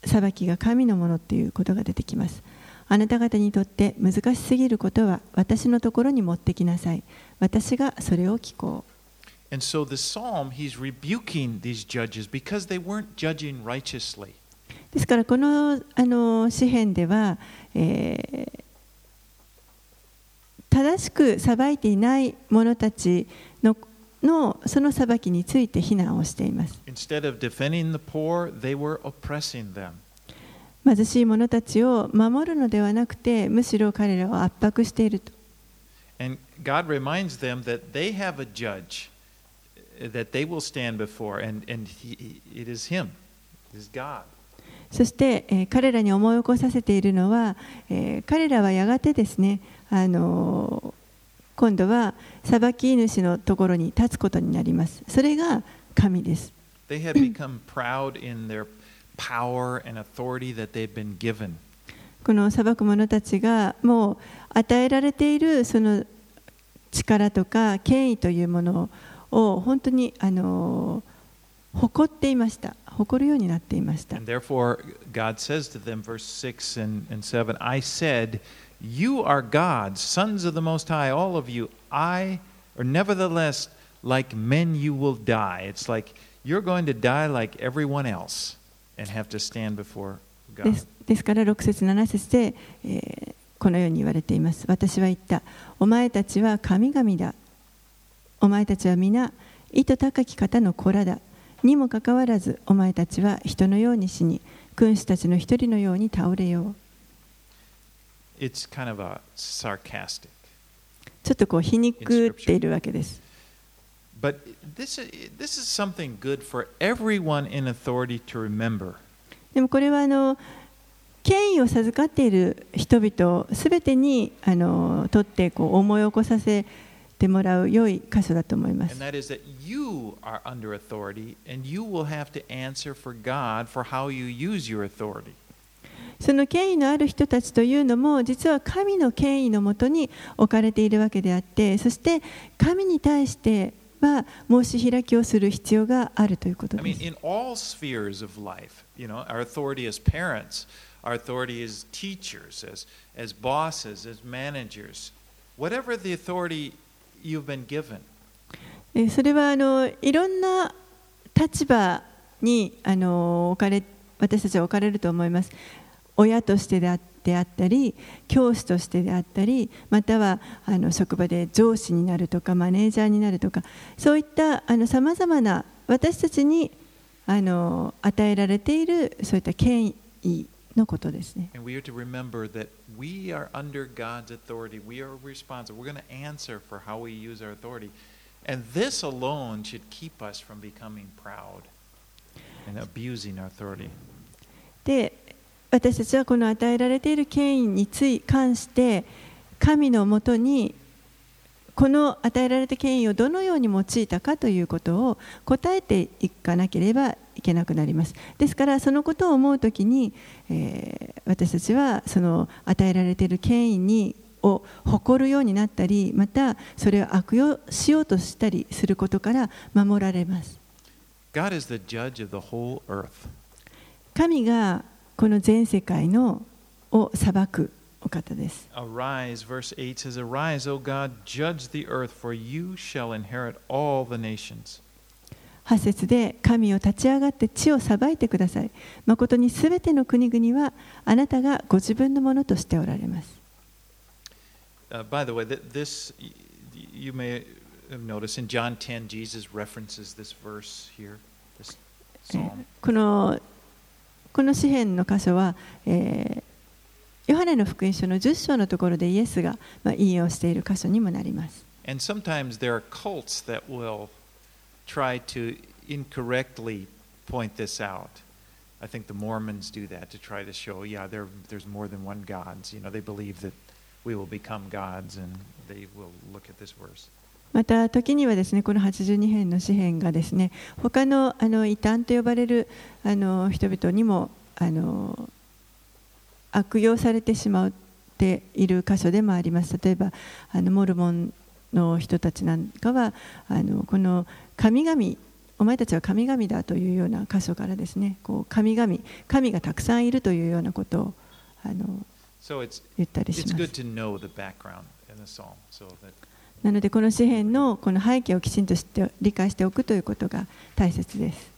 裁きが神のものっていうことが出てきます。あなた方にとって難しすぎることは私のところに持ってきなさい。私がそれを聞こう。And so the psalm, he's rebuking these judges because they weren't judging righteously. ですからこのあの詩篇では、えー正しく裁いていない者たちののその裁きについて非難をしています。Poor. 貧しい者たちを守るのではなくて、むしろ彼らを圧迫していると。And God reminds them that they have a judge uh, that they will stand before, and, and he, it is Him, it is God. そして、えー彼らに思い起こさせているのは、えー彼らはやがてですね、あのー今度は裁き主のところに立つことになります。それが神です。They had become proud in their power and authority that they'd been given. この裁く者たちがもう与えられているその力とか権威というものを本当にあの誇っていました誇るようになっていました。ですから、6節7節で、このように言われています。私は言った。お前たちは神々だ。お前たちは皆、とたかき方の子らだ。にもかかわらず、お前たちは人のように死に、君主たちの一人のように倒れよう。It's kind of a sarcastic. ちょっとこう皮肉っているわけです。But this is, this is something good for everyone in authority to remember. でもこれはあの権威を授かっている人々すべてにあのとってこう思い起こさせてもらう良い箇所だと思います。その権威のある人たちというのも、実は神の権威のもとに置かれているわけであって、そして神に対しては申し開きをする必要があるということです。You been given. それはあのいろんな立場にあの置かれ私たちは置かれると思います。親としてであであったり教師としてであったりまたはあの職場で上司になるとかマネージャーになるとかそういったさまざまな私たちにあの与えられているそういった権威のことですね。And we are to remember that we are under God's authority. We are responsible. We're going to answer for how we use our authority. And this alone should keep us from becoming proud and abusing our authority. で私たちはこの与えられている権威につい関して神のもとにこの与えられた権威をどのように用いたかということを答えていかなければいけなくなります。ですからそのことを思うときに、えー私たちはその与えられている権威にを誇るようになったりまたそれを悪用しようとしたりすることから守られます。God is the judge of the whole earth. 神がこの全世界のを裁くお方です。Arise, verse 8 says, Arise, O God, judge the earth, for you shall inherit all the nations. 8節で神を立ち上がって地を裁いてください。誠にすべての国々はあなたがご自分のものとしておられます。Uh, by the way, th- this y- you may have noticed in John 10, Jesus references this verse here, this えー psalm. このこの詩篇の箇所は、えーヨハネの福音書の10章のところでイエスが、まあ、引用している箇所にもなります。 And sometimes there are cults that will try to incorrectly point this out. I think the Mormons do that to try to show, yeah, there, there's more than one gods. You know, they believe that we will become gods, and they will look at this verse. また時にはですねこの82編の詩篇がですね他のあの異端と呼ばれるあの人々にもあの 悪用されてしまっている箇所でもあります。例えばあのモルモンの人たちなんかはあのこの神々お前たちは神々だというような箇所からですねこう神々神がたくさんいるというようなことをあの言ったりします。なのでこの詩篇のこの背景をきちんと知って理解しておくということが大切です。